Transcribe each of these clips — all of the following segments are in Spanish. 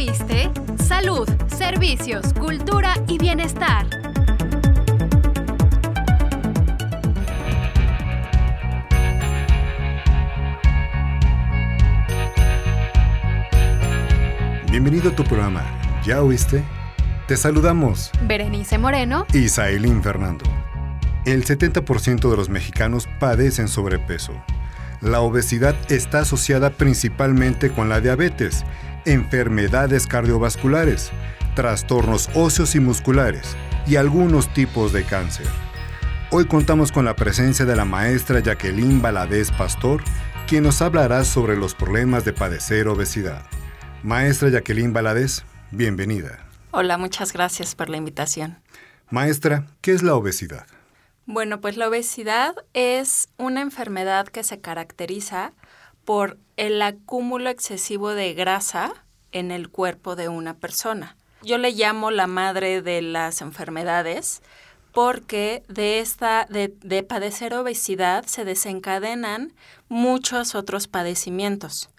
oíste? Salud, servicios, cultura y bienestar. Bienvenido a tu programa. ¿Ya oíste? Te saludamos. Berenice Moreno y Sailín Fernando. El 70% de los mexicanos padecen sobrepeso. La obesidad está asociada principalmente con la diabetes, enfermedades cardiovasculares, trastornos óseos y musculares y algunos tipos de cáncer. Hoy contamos con la presencia de la maestra Jacqueline Valadez Pastor, quien nos hablará sobre los problemas de padecer obesidad. Maestra Jacqueline Valadez, bienvenida. Hola, muchas gracias por la invitación. Maestra, ¿qué es la obesidad? Bueno, pues la obesidad es una enfermedad que se caracteriza por el acúmulo excesivo de grasa en el cuerpo de una persona. Yo le llamo la madre de las enfermedades porque de esta de, de padecer obesidad se desencadenan muchos otros padecimientos.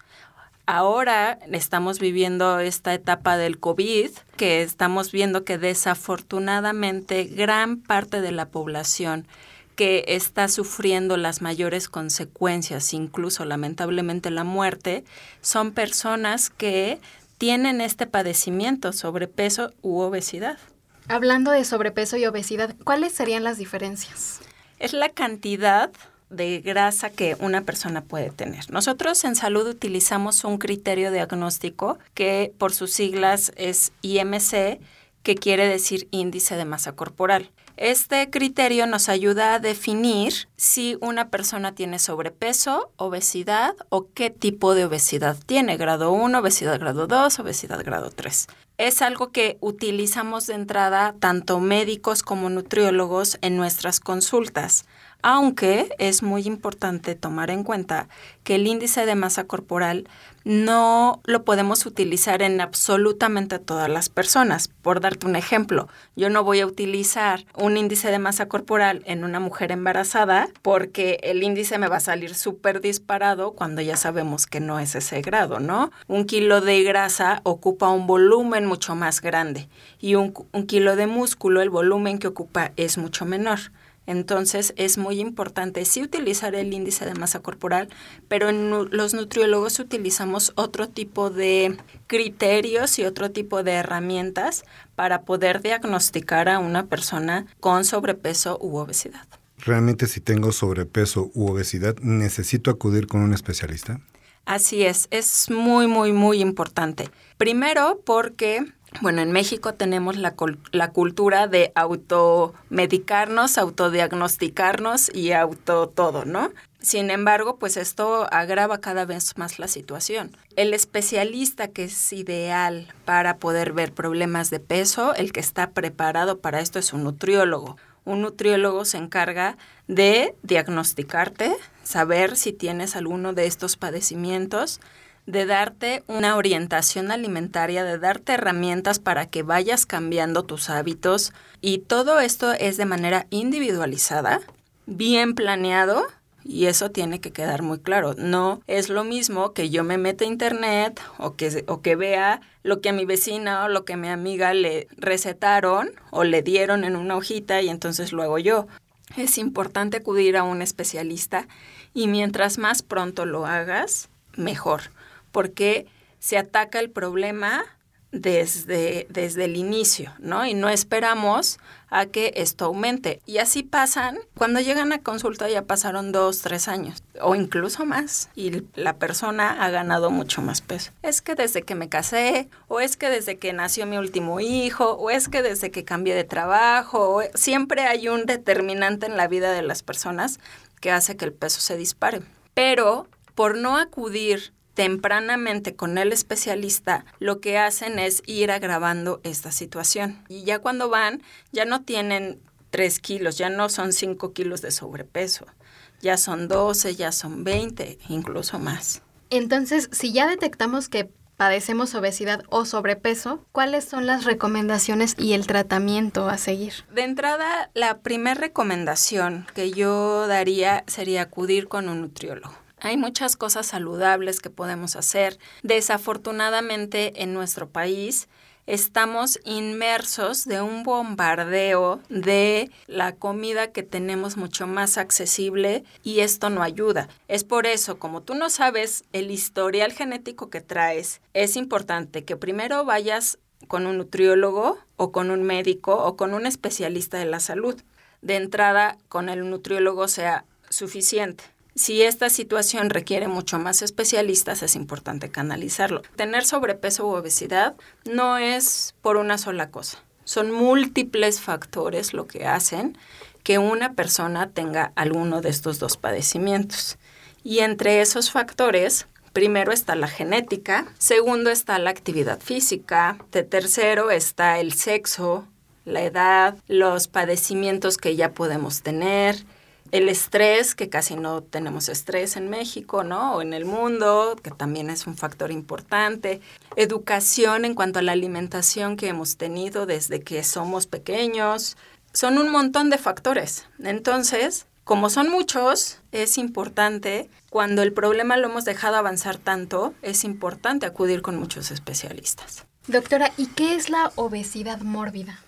Ahora estamos viviendo esta etapa del COVID, que estamos viendo que desafortunadamente gran parte de la población que está sufriendo las mayores consecuencias, incluso lamentablemente la muerte, son personas que tienen este padecimiento, sobrepeso u obesidad. Hablando de sobrepeso y obesidad, ¿cuáles serían las diferencias? Es la cantidad de grasa que una persona puede tener. Nosotros en salud utilizamos un criterio diagnóstico que por sus siglas es IMC, que quiere decir índice de masa corporal. Este criterio nos ayuda a definir si una persona tiene sobrepeso, obesidad o qué tipo de obesidad tiene, grado 1, obesidad grado 2, obesidad grado 3. Es algo que utilizamos de entrada tanto médicos como nutriólogos en nuestras consultas aunque es muy importante tomar en cuenta que el índice de masa corporal no lo podemos utilizar en absolutamente todas las personas. Por darte un ejemplo, yo no voy a utilizar un índice de masa corporal en una mujer embarazada porque el índice me va a salir súper disparado cuando ya sabemos que no es ese grado, ¿no? Un kilo de grasa ocupa un volumen mucho más grande y un, un kilo de músculo, el volumen que ocupa es mucho menor. Entonces es muy importante sí utilizar el índice de masa corporal, pero en los nutriólogos utilizamos otro tipo de criterios y otro tipo de herramientas para poder diagnosticar a una persona con sobrepeso u obesidad. ¿Realmente si tengo sobrepeso u obesidad necesito acudir con un especialista? Así es, es muy, muy, muy importante. Primero porque bueno, en México tenemos la, la, cultura de automedicarnos, autodiagnosticarnos y auto todo, ¿no? Sin embargo, pues esto agrava cada vez más la situación. El especialista que es ideal para poder ver problemas de peso, el que está preparado para esto es un nutriólogo. Un nutriólogo se encarga de diagnosticarte, saber si tienes alguno de estos padecimientos, de darte una orientación alimentaria, de darte herramientas para que vayas cambiando tus hábitos y todo esto es de manera individualizada, bien planeado y eso tiene que quedar muy claro. No es lo mismo que yo me meta a internet o que, o que vea lo que a mi vecina o lo que a mi amiga le recetaron o le dieron en una hojita y entonces lo yo. Es importante acudir a un especialista y mientras más pronto lo hagas, mejor porque se ataca el problema desde, desde el inicio, ¿no? Y no esperamos a que esto aumente. Y así pasan, cuando llegan a consulta ya pasaron dos, tres años o incluso más y la persona ha ganado mucho más peso. Es que desde que me casé, o es que desde que nació mi último hijo, o es que desde que cambié de trabajo, siempre hay un determinante en la vida de las personas que hace que el peso se dispare. Pero por no acudir tempranamente con el especialista, lo que hacen es ir agravando esta situación. Y ya cuando van, ya no tienen 3 kilos, ya no son 5 kilos de sobrepeso, ya son 12, ya son 20, incluso más. Entonces, si ya detectamos que padecemos obesidad o sobrepeso, ¿cuáles son las recomendaciones y el tratamiento a seguir? De entrada, la primera recomendación que yo daría sería acudir con un nutriólogo Hay muchas cosas saludables que podemos hacer. Desafortunadamente en nuestro país estamos inmersos de un bombardeo de la comida que tenemos mucho más accesible y esto no ayuda. Es por eso, como tú no sabes el historial genético que traes, es importante que primero vayas con un nutriólogo o con un médico o con un especialista de la salud. De entrada, con el nutriólogo sea suficiente. Si esta situación requiere mucho más especialistas, es importante canalizarlo. Tener sobrepeso u obesidad no es por una sola cosa. Son múltiples factores lo que hacen que una persona tenga alguno de estos dos padecimientos. Y entre esos factores, primero está la genética, segundo está la actividad física, de tercero está el sexo, la edad, los padecimientos que ya podemos tener, el estrés, que casi no tenemos estrés en México, ¿no? O en el mundo, que también es un factor importante. Educación en cuanto a la alimentación que hemos tenido desde que somos pequeños. Son un montón de factores. Entonces, como son muchos, es importante, cuando el problema lo hemos dejado avanzar tanto, es importante acudir con muchos especialistas. Doctora, ¿y qué es la obesidad mórbida?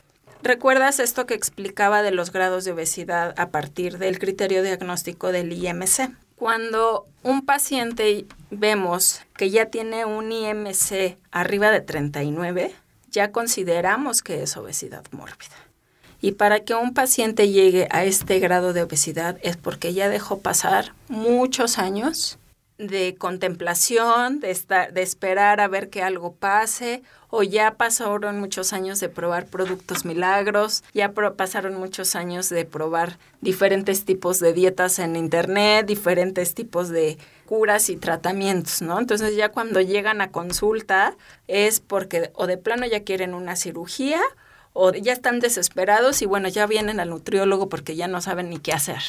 ¿Recuerdas esto que explicaba de los grados de obesidad a partir del criterio diagnóstico del IMC? Cuando un paciente vemos que ya tiene un IMC arriba de 39, ya consideramos que es obesidad mórbida. Y para que un paciente llegue a este grado de obesidad es porque ya dejó pasar muchos años de contemplación, de, estar, de esperar a ver que algo pase, o ya pasaron muchos años de probar productos milagros, ya pasaron muchos años de probar diferentes tipos de dietas en internet, diferentes tipos de curas y tratamientos, ¿no? Entonces ya cuando llegan a consulta es porque o de plano ya quieren una cirugía o ya están desesperados y bueno, ya vienen al nutriólogo porque ya no saben ni qué hacer.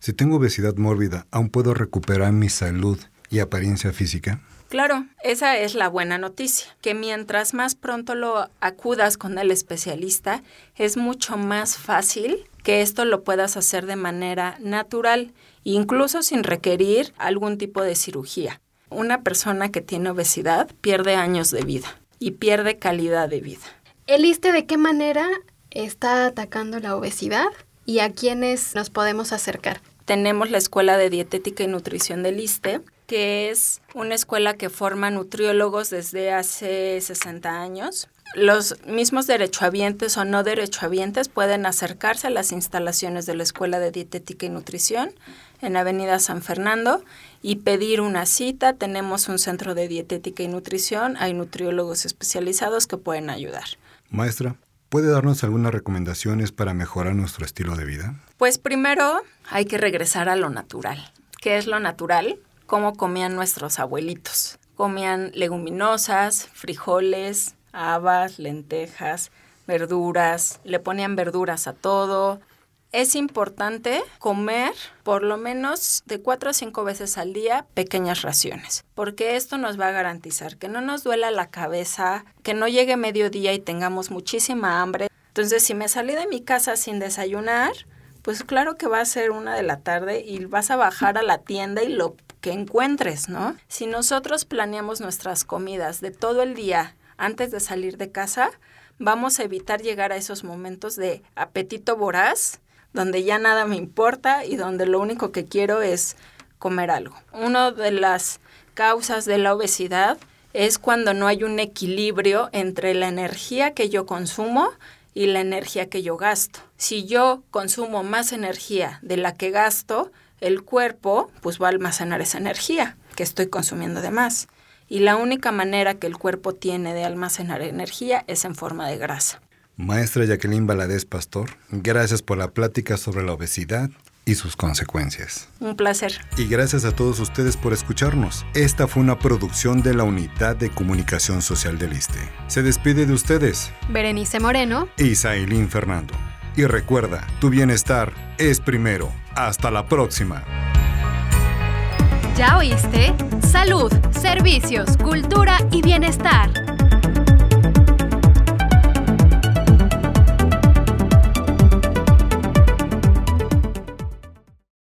Si tengo obesidad mórbida, ¿aún puedo recuperar mi salud y apariencia física? Claro, esa es la buena noticia, que mientras más pronto lo acudas con el especialista, es mucho más fácil que esto lo puedas hacer de manera natural, incluso sin requerir algún tipo de cirugía. Una persona que tiene obesidad pierde años de vida y pierde calidad de vida. ¿Eliste de qué manera está atacando la obesidad y a quiénes nos podemos acercar? Tenemos la Escuela de Dietética y Nutrición del ISTE, que es una escuela que forma nutriólogos desde hace 60 años. Los mismos derechohabientes o no derechohabientes pueden acercarse a las instalaciones de la Escuela de Dietética y Nutrición en Avenida San Fernando y pedir una cita. Tenemos un centro de dietética y nutrición, hay nutriólogos especializados que pueden ayudar. Maestra, ¿Puede darnos algunas recomendaciones para mejorar nuestro estilo de vida? Pues primero hay que regresar a lo natural. ¿Qué es lo natural? ¿Cómo comían nuestros abuelitos? Comían leguminosas, frijoles, habas, lentejas, verduras, le ponían verduras a todo, es importante comer por lo menos de cuatro a cinco veces al día pequeñas raciones, porque esto nos va a garantizar que no nos duela la cabeza, que no llegue mediodía y tengamos muchísima hambre. Entonces, si me salí de mi casa sin desayunar, pues claro que va a ser una de la tarde y vas a bajar a la tienda y lo que encuentres, ¿no? Si nosotros planeamos nuestras comidas de todo el día antes de salir de casa, vamos a evitar llegar a esos momentos de apetito voraz donde ya nada me importa y donde lo único que quiero es comer algo. Una de las causas de la obesidad es cuando no hay un equilibrio entre la energía que yo consumo y la energía que yo gasto. Si yo consumo más energía de la que gasto, el cuerpo pues va a almacenar esa energía que estoy consumiendo de más. Y la única manera que el cuerpo tiene de almacenar energía es en forma de grasa. Maestra Jacqueline Valadez Pastor, gracias por la plática sobre la obesidad y sus consecuencias. Un placer. Y gracias a todos ustedes por escucharnos. Esta fue una producción de la Unidad de Comunicación Social del ISTE. Se despide de ustedes. Berenice Moreno. Y Sailín Fernando. Y recuerda, tu bienestar es primero. Hasta la próxima. ¿Ya oíste? Salud, servicios, cultura y bienestar.